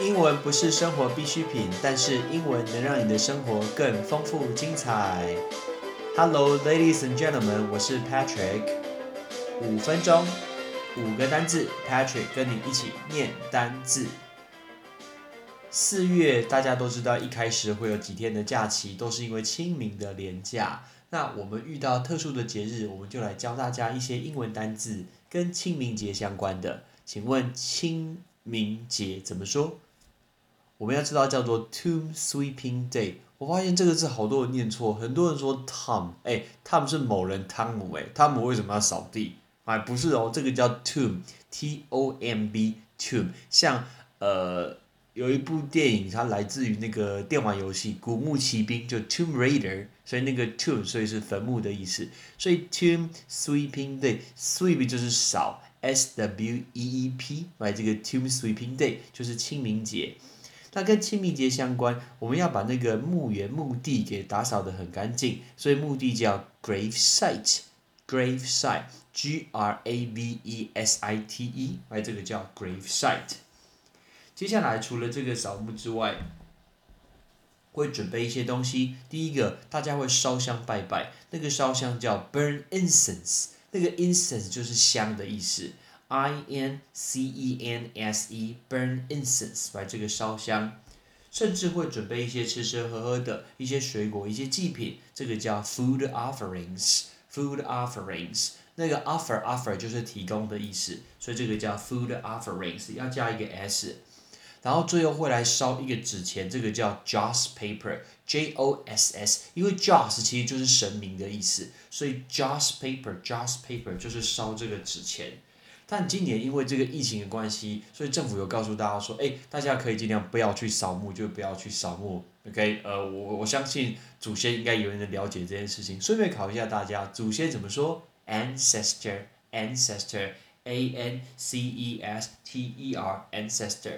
英文不是生活必需品，但是英文能让你的生活更丰富精彩。Hello, ladies and gentlemen，我是 Patrick。五分钟，五个单字，Patrick 跟你一起念单字。四月大家都知道，一开始会有几天的假期，都是因为清明的连假。那我们遇到特殊的节日，我们就来教大家一些英文单字跟清明节相关的。请问清明节怎么说？我们要知道叫做 Tomb Sweeping Day。我发现这个字好多人念错，很多人说 Tom，哎，Tom 是某人汤姆，哎，汤姆为什么要扫地？哎，不是哦，这个叫 Tomb，T O M B，Tomb。像呃，有一部电影，它来自于那个电玩游戏《古墓奇兵》，就 Tomb Raider，所以那个 Tomb 所以是坟墓的意思。所以 Tomb Sweeping Day，Sweep 就是扫，S W E E P，来这个 Tomb Sweeping Day 就是清明节。那跟清明节相关，我们要把那个墓园、墓地给打扫得很干净，所以墓地叫 grave site，grave site，G R A V E S I T E，哎，这个叫 grave site。接下来除了这个扫墓之外，会准备一些东西。第一个，大家会烧香拜拜，那个烧香叫 burn incense，那个 incense 就是香的意思。I N C E N S E，burn incense，把这个烧香，甚至会准备一些吃吃喝喝的一些水果、一些祭品，这个叫 food offerings，food offerings。那个 offer offer 就是提供的意思，所以这个叫 food offerings，要加一个 s。然后最后会来烧一个纸钱，这个叫 joss paper，J O S S，因为 joss 其实就是神明的意思，所以 joss paper，joss paper 就是烧这个纸钱。但今年因为这个疫情的关系，所以政府有告诉大家说，哎，大家可以尽量不要去扫墓，就不要去扫墓。OK，呃，我我相信祖先应该有人了解这件事情。顺便考一下大家，祖先怎么说？Ancestor，ancestor，A N C E S T E R，ancestor。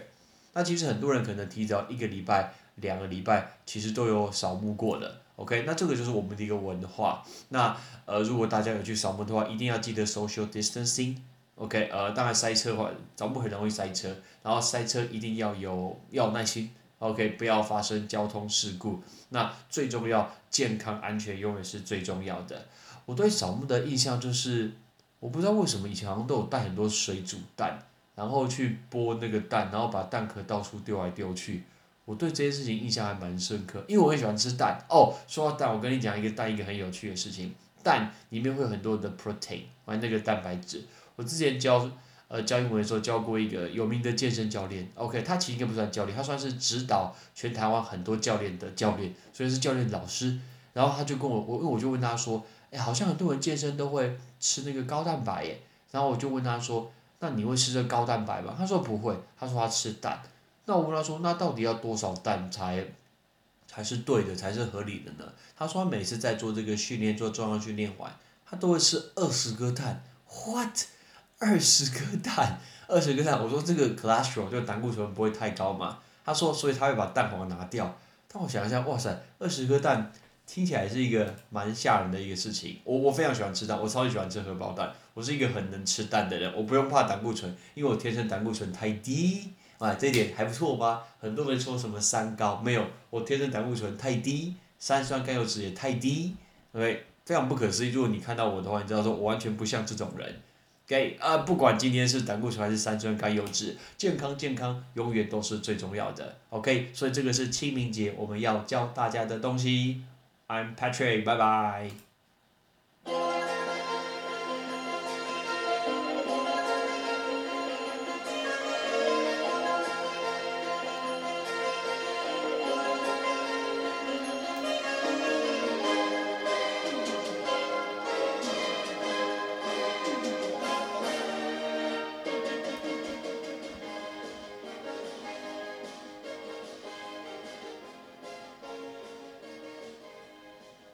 那其实很多人可能提早一个礼拜、两个礼拜，其实都有扫墓过的。OK，那这个就是我们的一个文化。那呃，如果大家有去扫墓的话，一定要记得 social distancing。OK，呃，当然塞车的话，早不很容易塞车，然后塞车一定要有要耐心，OK，不要发生交通事故。那最重要，健康安全永远是最重要的。我对扫墓的印象就是，我不知道为什么以前好像都有带很多水煮蛋，然后去剥那个蛋，然后把蛋壳到处丢来丢去。我对这件事情印象还蛮深刻，因为我很喜欢吃蛋。哦，说到蛋，我跟你讲一个蛋一个很有趣的事情，蛋里面会有很多的 protein，完那个蛋白质。我之前教呃教英文的时候教过一个有名的健身教练，OK，他其实应该不算教练，他算是指导全台湾很多教练的教练，所以是教练老师。然后他就跟我，我我就问他说，哎，好像很多人健身都会吃那个高蛋白耶。然后我就问他说，那你会吃这高蛋白吗？他说不会，他说他吃蛋。那我问他说，那到底要多少蛋才才是对的，才是合理的呢？他说他每次在做这个训练，做重量训练完，他都会吃二十颗蛋，What？二十颗蛋，二十颗蛋，我说这个 cholesterol 就胆固醇不会太高嘛？他说，所以他会把蛋黄拿掉。但我想一下，哇塞，二十颗蛋听起来是一个蛮吓人的一个事情。我我非常喜欢吃蛋，我超级喜欢吃荷包蛋。我是一个很能吃蛋的人，我不用怕胆固醇，因为我天生胆固醇太低。啊，这点还不错吧？很多人说什么三高，没有，我天生胆固醇太低，三酸甘油脂也太低，对，非常不可思议。如果你看到我的话，你知道说我完全不像这种人。给啊，不管今天是胆固醇还是三酸甘油脂，健康健康永远都是最重要的。OK，所以这个是清明节我们要教大家的东西。I'm Patrick，拜拜。